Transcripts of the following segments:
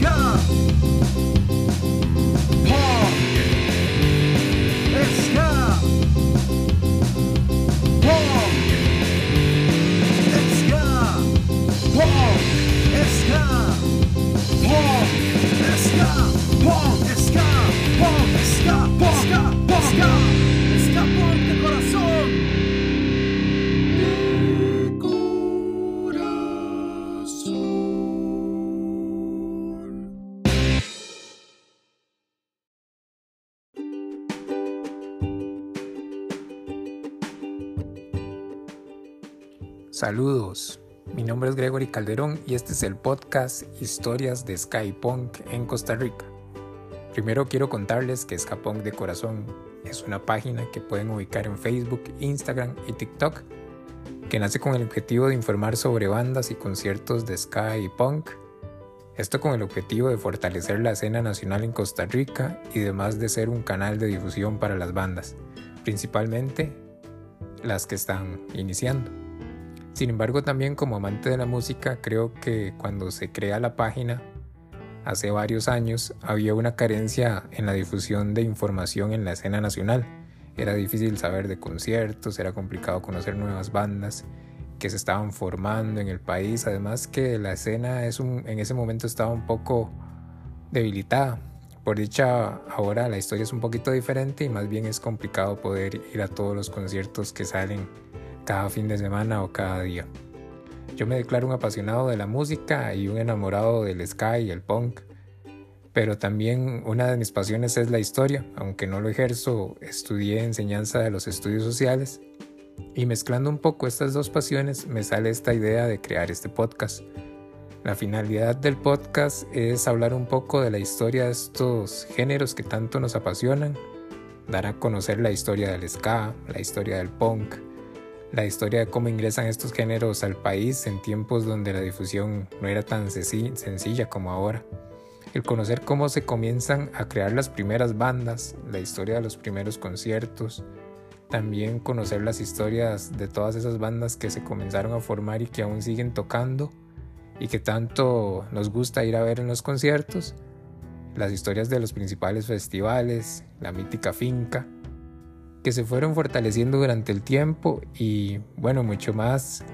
Alaska. Saludos, mi nombre es Gregory Calderón y este es el podcast Historias de Sky Punk en Costa Rica. Primero quiero contarles que Ska Punk de Corazón es una página que pueden ubicar en Facebook, Instagram y TikTok, que nace con el objetivo de informar sobre bandas y conciertos de ska y punk. Esto con el objetivo de fortalecer la escena nacional en Costa Rica y además de ser un canal de difusión para las bandas, principalmente las que están iniciando. Sin embargo, también como amante de la música, creo que cuando se crea la página, hace varios años, había una carencia en la difusión de información en la escena nacional. Era difícil saber de conciertos, era complicado conocer nuevas bandas que se estaban formando en el país, además que la escena es un, en ese momento estaba un poco debilitada. Por dicha, ahora la historia es un poquito diferente y más bien es complicado poder ir a todos los conciertos que salen cada fin de semana o cada día. Yo me declaro un apasionado de la música y un enamorado del ska y el punk, pero también una de mis pasiones es la historia, aunque no lo ejerzo, estudié enseñanza de los estudios sociales y mezclando un poco estas dos pasiones me sale esta idea de crear este podcast. La finalidad del podcast es hablar un poco de la historia de estos géneros que tanto nos apasionan, dar a conocer la historia del ska, la historia del punk, la historia de cómo ingresan estos géneros al país en tiempos donde la difusión no era tan sencilla como ahora. El conocer cómo se comienzan a crear las primeras bandas, la historia de los primeros conciertos, también conocer las historias de todas esas bandas que se comenzaron a formar y que aún siguen tocando y que tanto nos gusta ir a ver en los conciertos, las historias de los principales festivales, la mítica finca, que se fueron fortaleciendo durante el tiempo y bueno, mucho más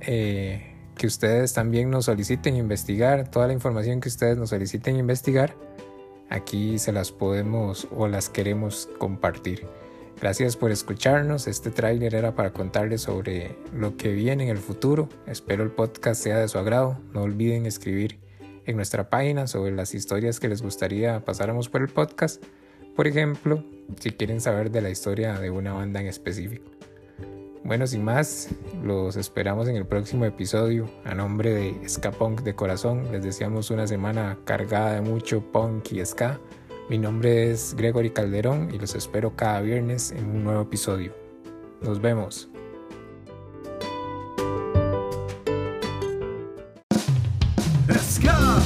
eh, que ustedes también nos soliciten investigar, toda la información que ustedes nos soliciten investigar, aquí se las podemos o las queremos compartir. Gracias por escucharnos, este tráiler era para contarles sobre lo que viene en el futuro, espero el podcast sea de su agrado, no olviden escribir en nuestra página sobre las historias que les gustaría pasáramos por el podcast por ejemplo, si quieren saber de la historia de una banda en específico. Bueno, sin más, los esperamos en el próximo episodio. A nombre de Ska Punk de corazón, les deseamos una semana cargada de mucho punk y ska. Mi nombre es Gregory Calderón y los espero cada viernes en un nuevo episodio. Nos vemos. Ska,